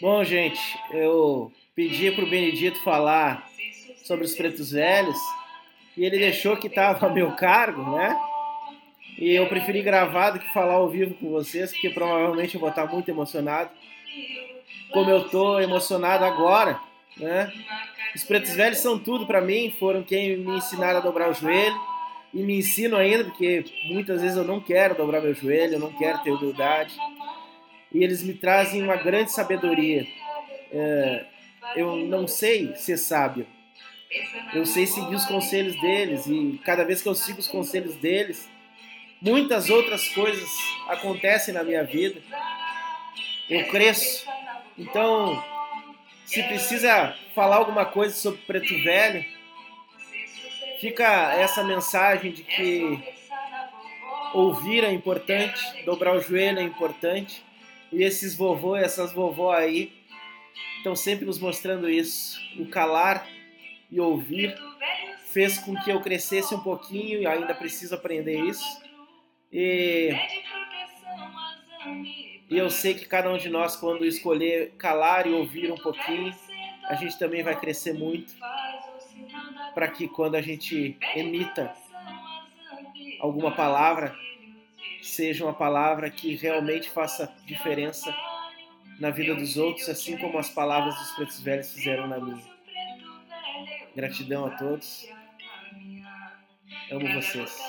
Bom, gente, eu pedi para o Benedito falar sobre os pretos velhos e ele deixou que estava a meu cargo, né? E eu preferi gravar do que falar ao vivo com vocês, porque provavelmente eu vou estar muito emocionado. Como eu estou emocionado agora, né? Os pretos velhos são tudo para mim, foram quem me ensinaram a dobrar o joelho e me ensinam ainda, porque muitas vezes eu não quero dobrar meu joelho, eu não quero ter humildade. E eles me trazem uma grande sabedoria. É, eu não sei ser sábio, eu sei seguir os conselhos deles e cada vez que eu sigo os conselhos deles, muitas outras coisas acontecem na minha vida. Eu cresço. Então, se precisa falar alguma coisa sobre Preto Velho, fica essa mensagem de que ouvir é importante, dobrar o joelho é importante. E esses vovô e essas vovó aí estão sempre nos mostrando isso. O calar e ouvir fez com que eu crescesse um pouquinho e ainda preciso aprender isso. E, e eu sei que cada um de nós, quando escolher calar e ouvir um pouquinho, a gente também vai crescer muito para que quando a gente emita alguma palavra, seja uma palavra que realmente faça diferença na vida dos outros, assim como as palavras dos pretos velhos fizeram na minha. Gratidão a todos. Amo vocês.